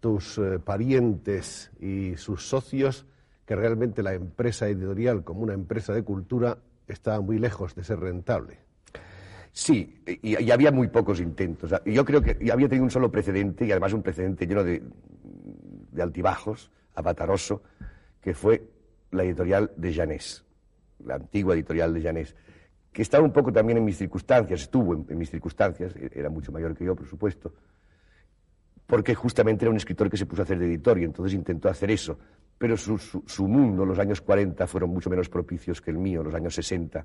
tus eh, parientes y sus socios que realmente la empresa editorial como una empresa de cultura estaba muy lejos de ser rentable. Sí, y, había muy pocos intentos. Yo creo que había tenido un solo precedente, y además un precedente lleno de, de altibajos, avataroso, que fue la editorial de Janés, la antigua editorial de Janés, que estaba un poco también en mis circunstancias, estuvo en mis circunstancias, era mucho mayor que yo, por supuesto, porque justamente era un escritor que se puso a hacer de editor y entonces intentó hacer eso. Pero su, su, mundo, los años 40, fueron mucho menos propicios que el mío, los años 60,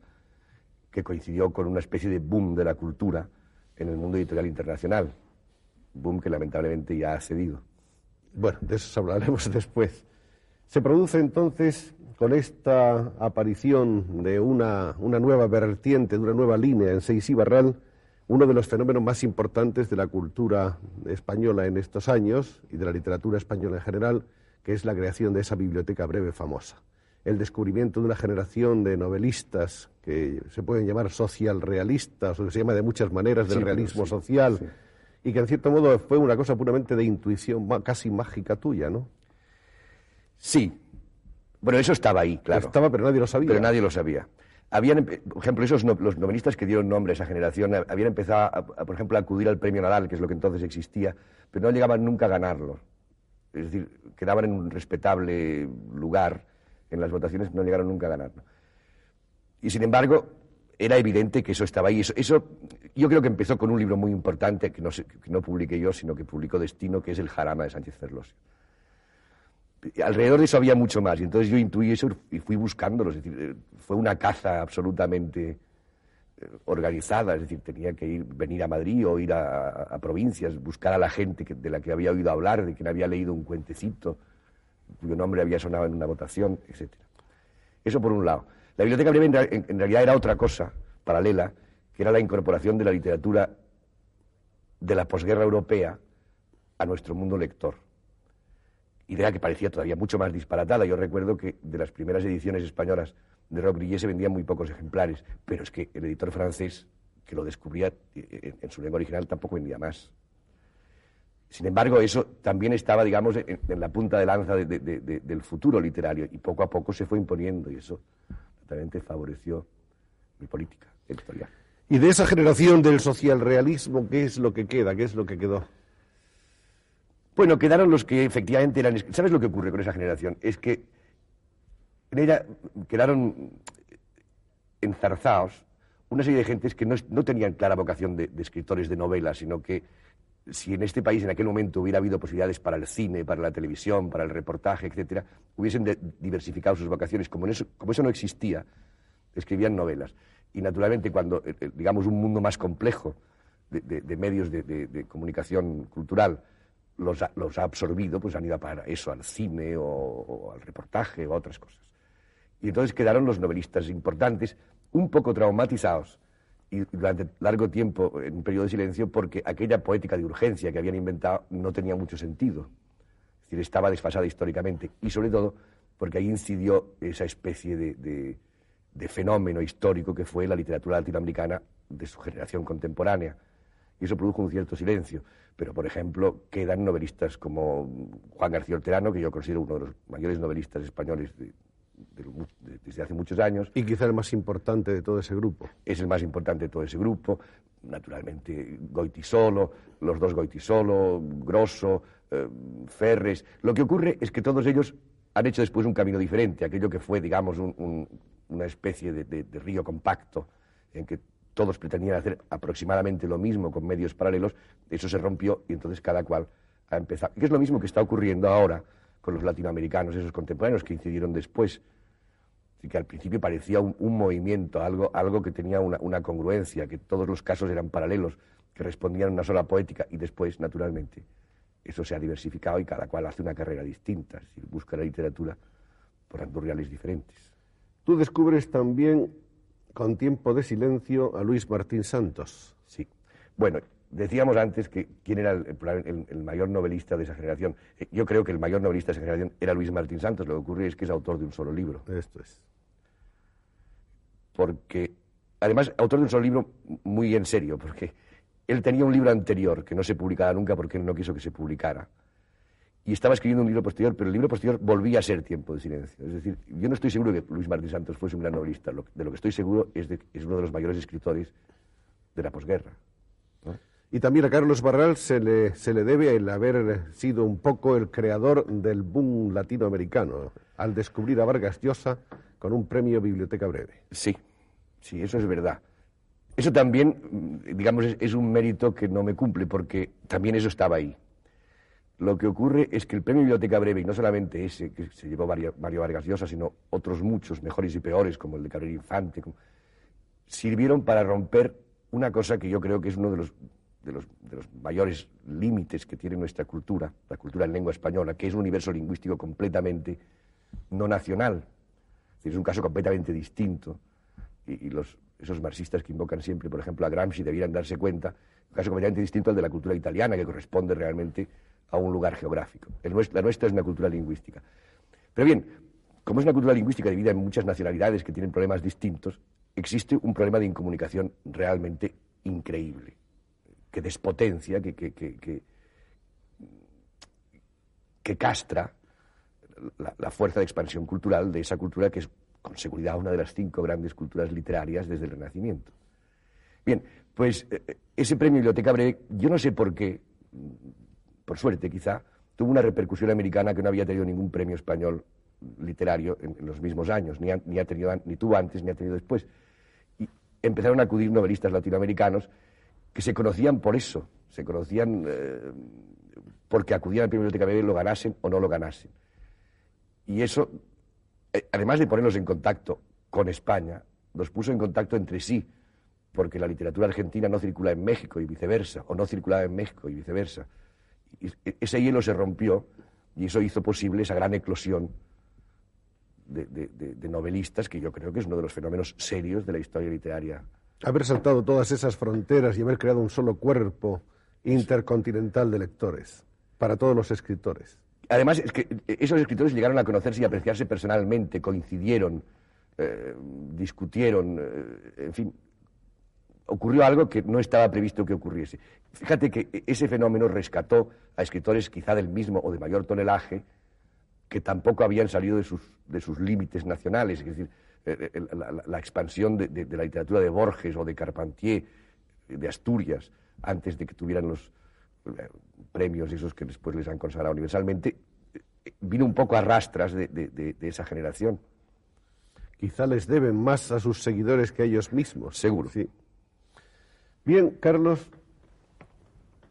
que coincidió con una especie de boom de la cultura en el mundo editorial internacional. Boom que lamentablemente ya ha cedido. Bueno, de eso hablaremos *laughs* después. Se produce entonces con esta aparición de una, una nueva vertiente, de una nueva línea en Seis Barral, uno de los fenómenos más importantes de la cultura española en estos años y de la literatura española en general, que es la creación de esa biblioteca breve famosa. El descubrimiento de una generación de novelistas que se pueden llamar social realistas, o que se llama de muchas maneras del realismo social, y que en cierto modo fue una cosa puramente de intuición casi mágica tuya, ¿no? Sí. Bueno, eso estaba ahí, claro. Estaba, pero nadie lo sabía. Pero nadie lo sabía. Habían, por ejemplo, esos los novelistas que dieron nombre a esa generación habían empezado, a, por ejemplo, a acudir al premio Nadal, que es lo que entonces existía, pero no llegaban nunca a ganarlo. Es decir, quedaban en un respetable lugar en las votaciones, no llegaron nunca a ganarlo. Y sin embargo, era evidente que eso estaba ahí. Eso, yo creo que empezó con un libro muy importante que no, que no publiqué yo, sino que publicó Destino, que es El Jarama de Sánchez Ferlosio. Alrededor de eso había mucho más, y entonces yo intuí eso y fui buscándolo. Es decir, eh, fue una caza absolutamente eh, organizada, es decir, tenía que ir, venir a Madrid o ir a, provincias, buscar a la gente de la que había oído hablar, de quien había leído un cuentecito, cuyo nombre había sonado en una votación, etc. Eso por un lado. La biblioteca breve en, realidad era otra cosa paralela, que era la incorporación de la literatura de la posguerra europea a nuestro mundo lector. Idea que parecía todavía mucho más disparatada. Yo recuerdo que de las primeras ediciones españolas de Rock se vendían muy pocos ejemplares, pero es que el editor francés, que lo descubría eh, en, su lengua original, tampoco vendía más. Sin embargo, eso también estaba, digamos, en, la punta de lanza del futuro literario y poco a poco se fue imponiendo y eso favoreció mi política editorial. Y de esa generación del socialrealismo, ¿qué es lo que queda? ¿Qué es lo que quedó? Bueno, quedaron los que efectivamente eran... ¿Sabes lo que ocurre con esa generación? Es que en ella quedaron enzarzados una serie de gentes que no, tenían clara vocación de, escritores de novelas, sino que si en este país en aquel momento hubiera habido posibilidades para el cine, para la televisión, para el reportaje, etcétera, hubiesen diversificado sus vocaciones. Como eso, no existía, escribían novelas. Y naturalmente cuando, eh, eh, digamos, un mundo más complejo de, medios de, comunicación cultural los ha, los ha, absorbido, pues han ido para eso, al cine o al reportaje o a otras cosas. Y entonces quedaron los novelistas importantes, un poco traumatizados y durante largo tiempo en un periodo de silencio porque aquella poética de urgencia que habían inventado no tenía mucho sentido. Es decir, estaba desfasada históricamente y sobre todo porque ahí incidió esa especie de, de, fenómeno histórico que fue la literatura latinoamericana de su generación contemporánea. Y eso produjo un cierto silencio. Pero, por ejemplo, quedan novelistas como Juan García Orterano, que yo considero uno de los mayores novelistas españoles de, desde hace muchos años. Y quizá el más importante de todo ese grupo. Es el más importante de todo ese grupo. Naturalmente, Goitisolo, los dos Goitisolo, Grosso, eh, Ferres. Lo que ocurre es que todos ellos han hecho después un camino diferente, aquello que fue, digamos, una especie de, río compacto en que todos pretendían hacer aproximadamente lo mismo con medios paralelos, eso se rompió y entonces cada cual ha empezado. Que es lo mismo que está ocurriendo ahora con los latinoamericanos, esos contemporáneos que incidieron después, y que al principio parecía un, movimiento, algo, algo que tenía una, congruencia, que todos los casos eran paralelos, que respondían a una sola poética, y después, naturalmente, eso se ha diversificado y cada cual hace una carrera distinta, es decir, busca la literatura por andurriales diferentes. Tú descubres también, con tiempo de silencio, a Luis Martín Santos. Sí. Bueno, Decíamos antes que quién era el, mayor novelista de esa generación. Eh, yo creo que el mayor novelista de esa generación era Luis Martín Santos. Lo que ocurre es que es autor de un solo libro. Esto es. Porque, además, autor de un solo libro muy en serio, porque él tenía un libro anterior que no se publicara nunca porque él no quiso que se publicara. Y estaba escribiendo un libro posterior, pero el libro posterior volvía a ser Tiempo de Silencio. Es decir, yo no estoy seguro de que Luis Martín Santos fuese un gran novelista. de lo que estoy seguro es de que es uno de los mayores escritores de la posguerra. Y también a Carlos Barral se le, se le debe el haber sido un poco el creador del boom latinoamericano, al descubrir a Vargas Llosa con un premio Biblioteca Breve. Sí, sí, eso es verdad. Eso también, digamos, es, un mérito que no me cumple, porque también eso estaba ahí. Lo que ocurre es que el premio Biblioteca Breve, y no solamente ese que se llevó Mario, Vargas Llosa, sino otros muchos, mejores y peores, como el de Cabrera Infante, sirvieron para romper una cosa que yo creo que es uno de los de los, mayores límites que tiene nuestra cultura, la cultura en lengua española, que es un universo lingüístico completamente no nacional. Es un caso completamente distinto. Y, los esos marxistas que invocan siempre, por ejemplo, a Gramsci, debieran darse cuenta, un caso completamente distinto al de la cultura italiana, que corresponde realmente a un lugar geográfico. la nuestra es una cultura lingüística. Pero bien, como es una cultura lingüística dividida en muchas nacionalidades que tienen problemas distintos, existe un problema de incomunicación realmente increíble, que despotencia, que, que, que, que castra la, fuerza de expansión cultural de esa cultura que es con seguridad una de las cinco grandes culturas literarias desde el Renacimiento. Bien, pues eh, eh, ese premio Biblioteca Breve, yo no sé por qué, por suerte quizá, tuvo una repercusión americana que no había tenido ningún premio español literario en, los mismos años, ni, ni, ha tenido, ni tuvo antes ni ha tenido después. Y empezaron a acudir novelistas latinoamericanos que se conocían por eso, se conocían eh, porque acudían al premio Biblioteca Breve, lo ganasen o no lo ganasen. Y eso, eh, además de ponernos en contacto con España, nos puso en contacto entre sí, porque la literatura argentina no circula en México y viceversa, o no circulaba en México y viceversa. Y ese hielo se rompió y eso hizo posible esa gran eclosión de, novelistas, que yo creo que es uno de los fenómenos serios de la historia literaria. Haber saltado todas esas fronteras y haber creado un solo cuerpo intercontinental de lectores para todos los escritores. Además, es que esos escritores llegaron a conocerse y apreciarse personalmente, coincidieron, eh, discutieron, eh, en fin, ocurrió algo que no estaba previsto que ocurriese. Fíjate que ese fenómeno rescató a escritores quizá del mismo o de mayor tonelaje que tampoco habían salido de sus, de sus límites nacionales, es decir, eh, eh, la, expansión de, la literatura de Borges o de Carpentier, de Asturias, antes de que tuvieran los eh, premios esos que después les han consagrado universalmente, vino un poco a rastras de, esa generación. Quizá les deben más a sus seguidores que a ellos mismos. Seguro. Sí. Bien, Carlos,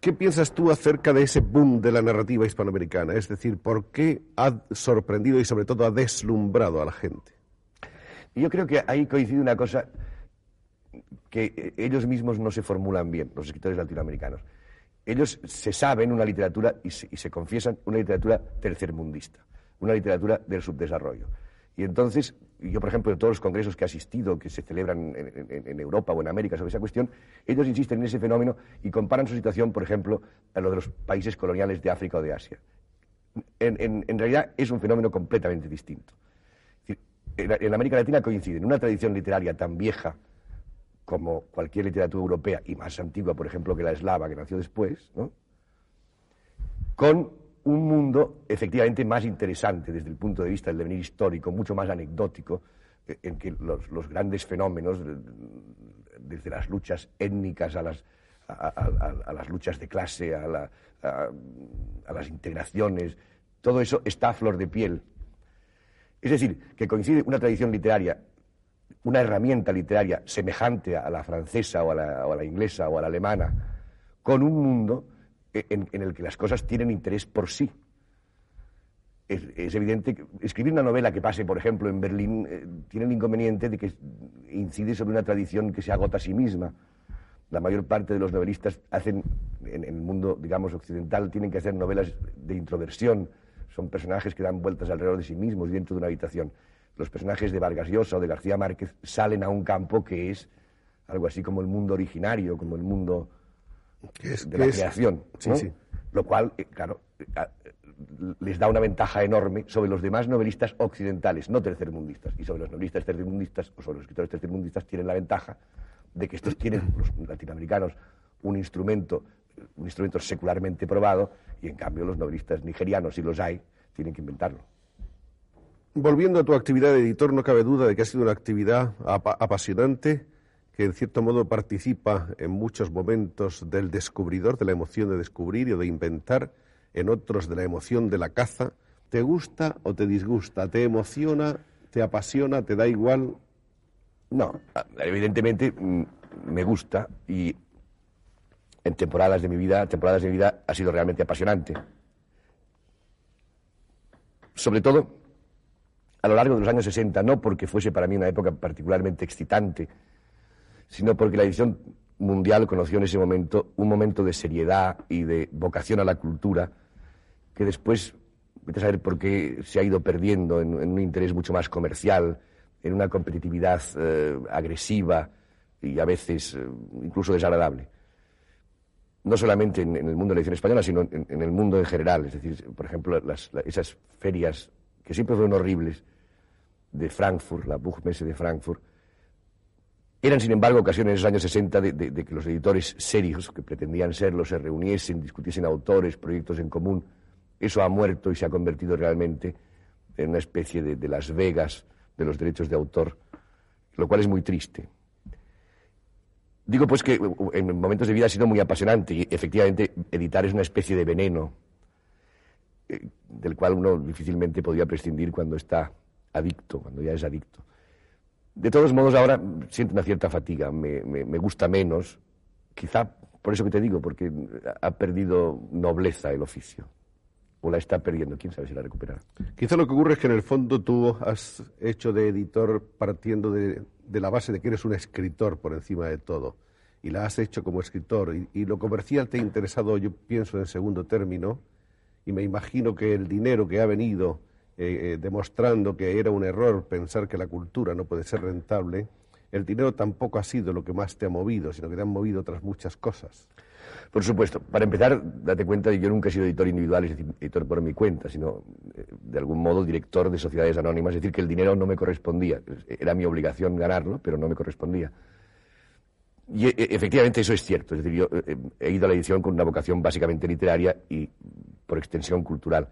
¿Qué piensas tú acerca de ese boom de la narrativa hispanoamericana? Es decir, ¿por qué ha sorprendido y sobre todo ha deslumbrado a la gente? Yo creo que ahí coincide una cosa que ellos mismos no se formulan bien, los escritores latinoamericanos. Ellos se saben una literatura y se, y se confiesan una literatura tercermundista, una literatura del subdesarrollo. Y entonces, yo por ejemplo, en todos los congresos que he asistido, que se celebran en, Europa o en América sobre esa cuestión, ellos insisten en ese fenómeno y comparan su situación, por ejemplo, a lo de los países coloniales de África o de Asia. En, realidad es un fenómeno completamente distinto. En América Latina coinciden una tradición literaria tan vieja como cualquier literatura europea y más antigua, por ejemplo, que la eslava, que nació después, ¿no? con un mundo efectivamente más interesante desde el punto de vista del devenir histórico, mucho más anecdótico, eh, en que los, grandes fenómenos, desde las luchas étnicas a las, a, las luchas de clase, a, las integraciones, todo eso está a flor de piel. Es decir, que coincide una tradición literaria, una herramienta literaria semejante a la francesa o a la inglesa o a la alemana, con un mundo en, el que las cosas tienen interés por sí. Es, evidente que escribir una novela que pase, por ejemplo, en Berlín, eh, tiene el inconveniente de que incide sobre una tradición que se agota a sí misma. La mayor parte de los novelistas hacen, en, el mundo, digamos, occidental, tienen que hacer novelas de introversión. Son personajes que dan vueltas alrededor de sí mismos y dentro de una habitación. Los personajes de Vargas Llosa o de García Márquez salen a un campo que es algo así como el mundo originario, como el mundo de la creación. Lo cual, eh, claro, eh, les da una ventaja enorme sobre los demás novelistas occidentales, no tercermundistas. Y sobre los novelistas tercermundistas, o sobre los escritores tercermundistas, tienen la ventaja de que estos tienen, los latinoamericanos, un instrumento, un instrumento secularmente probado, y en cambio los novelistas nigerianos, si los hay, tienen que inventarlo. Volviendo a tu actividad de editor, no cabe duda de que ha sido una actividad apasionante que en cierto modo participa en muchos momentos del descubridor, de la emoción de descubrir y de inventar, en otros de la emoción de la caza. ¿Te gusta o te disgusta? ¿Te emociona? ¿Te apasiona? ¿Te da igual? No, evidentemente mm, me gusta y en temporadas de mi vida, temporadas de mi vida ha sido realmente apasionante. Sobre todo a lo largo de los años 60, no porque fuese para mí una época particularmente excitante, sino porque la edición mundial conoció en ese momento un momento de seriedad y de vocación a la cultura que después, a saber por qué se ha ido perdiendo en, un interés mucho más comercial, en una competitividad eh, agresiva, y a veces eh, incluso desagradable. No solamente en, el mundo de la edición española, sino en, el mundo en general. Es decir, por ejemplo, esas ferias que siempre fueron horribles de Frankfurt, la Buchmesse de Frankfurt, eran, sin embargo, ocasiones en esos años 60 de, que los editores serios, que pretendían serlo, se reuniesen, discutiesen autores, proyectos en común. Eso ha muerto y se ha convertido realmente en una especie de, Las Vegas de los derechos de autor, lo cual es muy triste. Digo pues que en momentos de vida ha sido muy apasionante y efectivamente editar es una especie de veneno eh, del cual uno difícilmente podría prescindir cuando está adicto, cuando ya es adicto. De todos modos, ahora siento una cierta fatiga, me, gusta menos, quizá por eso que te digo, porque ha perdido nobleza el oficio. O la está perdiendo, quién sabe si la recuperará. Quizá lo que ocurre es que en el fondo tú has hecho de editor partiendo de, la base de que eres un escritor por encima de todo. Y la has hecho como escritor. Y, lo comercial te ha interesado, yo pienso, en segundo término. Y me imagino que el dinero que ha venido eh, eh, demostrando que era un error pensar que la cultura no puede ser rentable, el dinero tampoco ha sido lo que más te ha movido, sino que te han movido otras muchas cosas. Por supuesto. Para empezar, date cuenta de que yo nunca he sido editor individual, es decir, editor por mi cuenta, sino eh, de algún modo director de sociedades anónimas, es decir, que el dinero no me correspondía. Era mi obligación ganarlo, pero no me correspondía. Y efectivamente eso es cierto. Es decir, yo he ido a la edición con una vocación básicamente literaria y, por extensión, cultural.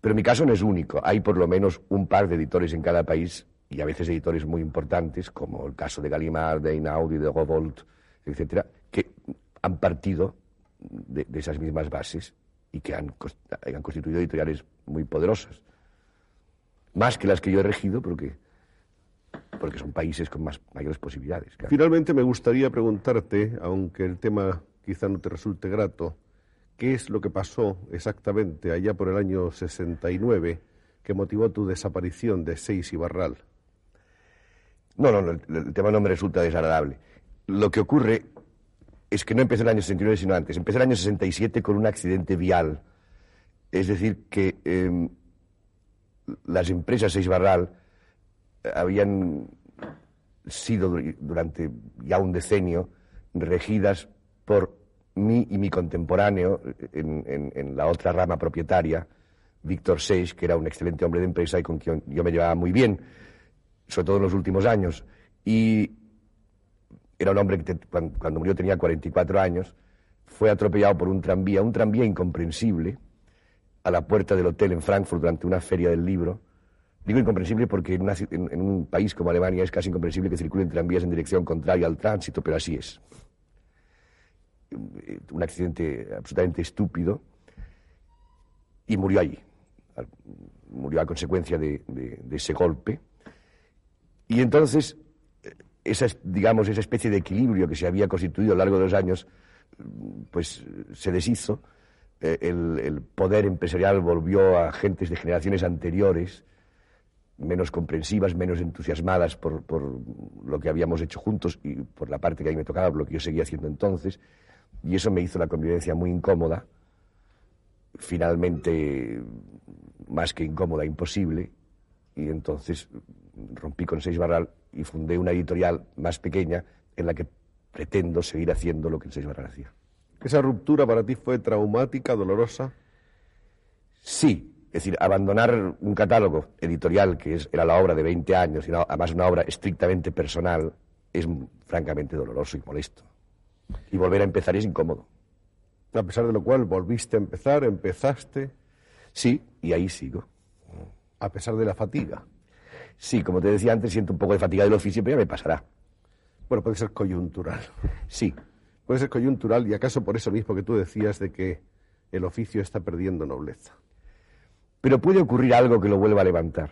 Pero mi caso no es único. Hay por lo menos un par de editores en cada país y a veces editores muy importantes, como el caso de Gallimard, de Inaudi, de Gobolt, etcétera, que han partido de, esas mismas bases y que han, constituido editoriales muy poderosas. Más que las que yo he regido, porque, porque son países con más, mayores posibilidades. Finalmente me gustaría preguntarte, aunque el tema quizá no te resulte grato, ¿Qué es lo que pasó exactamente allá por el año 69 que motivó tu desaparición de Seis y Barral? No, no, el, tema no me resulta desagradable. Lo que ocurre es que no empezó en el año 69, sino antes. Empezó en el año 67 con un accidente vial. Es decir, que em, las empresas Seis Barral habían sido durante ya un decenio regidas por mí y mi contemporáneo en, la otra rama propietaria, Víctor Seix, que era un excelente hombre de empresa y con quien yo me llevaba muy bien, sobre todo en los últimos años. Y era un hombre que cuando, murió tenía 44 años, fue atropellado por un tranvía, un tranvía incomprensible, a la puerta del hotel en Frankfurt durante una feria del libro. Digo incomprensible porque en, un país como Alemania es casi incomprensible que circulen tranvías en dirección contraria al tránsito, pero así es. Eh, un accidente absolutamente estúpido y murió allí. Murió a consecuencia de, ese golpe. Y entonces, esa, digamos, esa especie de equilibrio que se había constituido a lo largo de los años, pues se deshizo. Eh, el, poder empresarial volvió a gentes de generaciones anteriores, menos comprensivas, menos entusiasmadas por, por, lo que habíamos hecho juntos y por la parte que a mí me tocaba, por lo que yo seguía haciendo entonces. Y eso me hizo la convivencia muy incómoda, finalmente más que incómoda, imposible. Y entonces rompí con Seis Barral y fundé una editorial más pequeña en la que pretendo seguir haciendo lo que el Seis Barral hacía. ¿Esa ruptura para ti fue traumática, dolorosa? Sí, es decir, abandonar un catálogo editorial que es, era la obra de 20 años y además una obra estrictamente personal es francamente doloroso y molesto. Y volver a empezar es incómodo. A pesar de lo cual, volviste a empezar, empezaste. Sí, y ahí sigo. A pesar de la fatiga. Sí, como te decía antes, siento un poco de fatiga del oficio, pero ya me pasará. Bueno, puede ser coyuntural. Sí. Puede ser coyuntural y acaso por eso mismo que tú decías de que el oficio está perdiendo nobleza. Pero puede ocurrir algo que lo vuelva a levantar.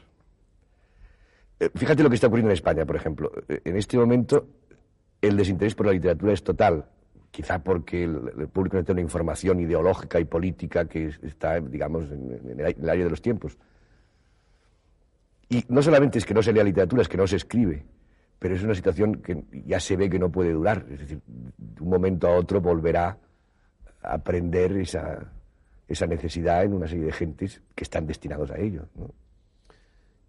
Eh, fíjate lo que está ocurriendo en España, por ejemplo. Eh, en este momento el desinterés por la literatura es total, quizá porque el, público no tiene una información ideológica y política que está, digamos, en, el, área de los tiempos. Y no solamente es que no se lea literatura, es que no se escribe, pero es una situación que ya se ve que no puede durar. Es decir, de un momento a otro volverá a aprender esa, esa necesidad en una serie de gentes que están destinados a ello.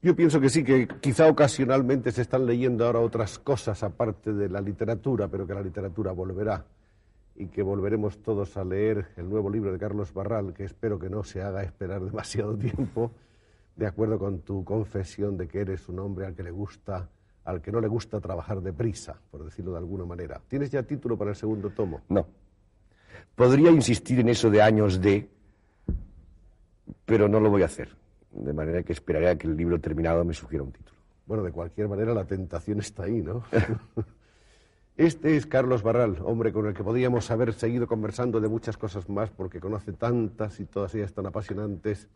Yo pienso que sí, que quizá ocasionalmente se están leyendo ahora otras cosas aparte de la literatura, pero que la literatura volverá y que volveremos todos a leer el nuevo libro de Carlos Barral, que espero que no se haga esperar *laughs* demasiado tiempo, de acuerdo con tu confesión de que eres un hombre al que le gusta, al que no le gusta trabajar deprisa, por decirlo de alguna manera. ¿Tienes ya título para el segundo tomo? No. Podría insistir en eso de años de, pero no lo voy a hacer. De manera que esperaré a que el libro terminado me sugiera un título. Bueno, de cualquier manera la tentación está ahí, ¿no? *laughs* Este es Carlos Barral, hombre con el que podíamos haber seguido conversando de muchas cosas más porque conoce tantas y todas ellas tan apasionantes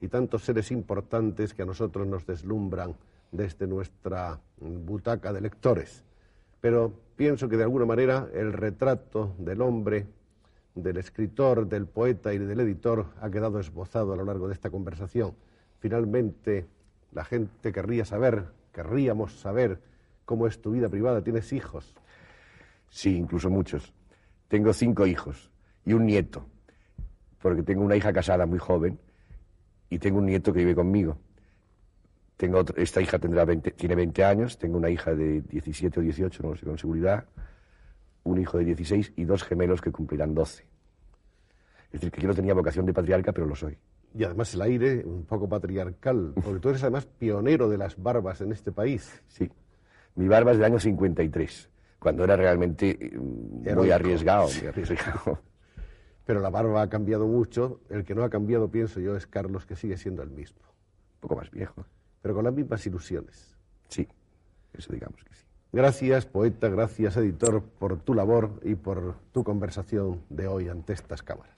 y tantos seres importantes que a nosotros nos deslumbran desde nuestra butaca de lectores. Pero pienso que de alguna manera el retrato del hombre, del escritor, del poeta y del editor ha quedado esbozado a lo largo de esta conversación. Finalmente, la gente querría saber, querríamos saber cómo es tu vida privada. ¿Tienes hijos? Sí, incluso muchos. Tengo cinco hijos y un nieto, porque tengo una hija casada muy joven y tengo un nieto que vive conmigo. Tengo esta hija tendrá 20, tiene 20 años, tengo una hija de 17 o 18, no lo sé con seguridad, un hijo de 16 y dos gemelos que cumplirán 12. Es decir, que yo no tenía vocación de patriarca, pero lo soy. Y además el aire un poco patriarcal, *laughs* porque tú eres además pionero de las barbas en este país. Sí, mi barba es del año 53 cuando era realmente mm, muy arriesgado, muy arriesgado. Pero la barba ha cambiado mucho. El que no ha cambiado, pienso yo, es Carlos, que sigue siendo el mismo. Un poco más viejo. Pero con las mismas ilusiones. Sí, eso digamos que sí. Gracias, poeta, gracias, editor, por tu labor y por tu conversación de hoy ante estas cámaras.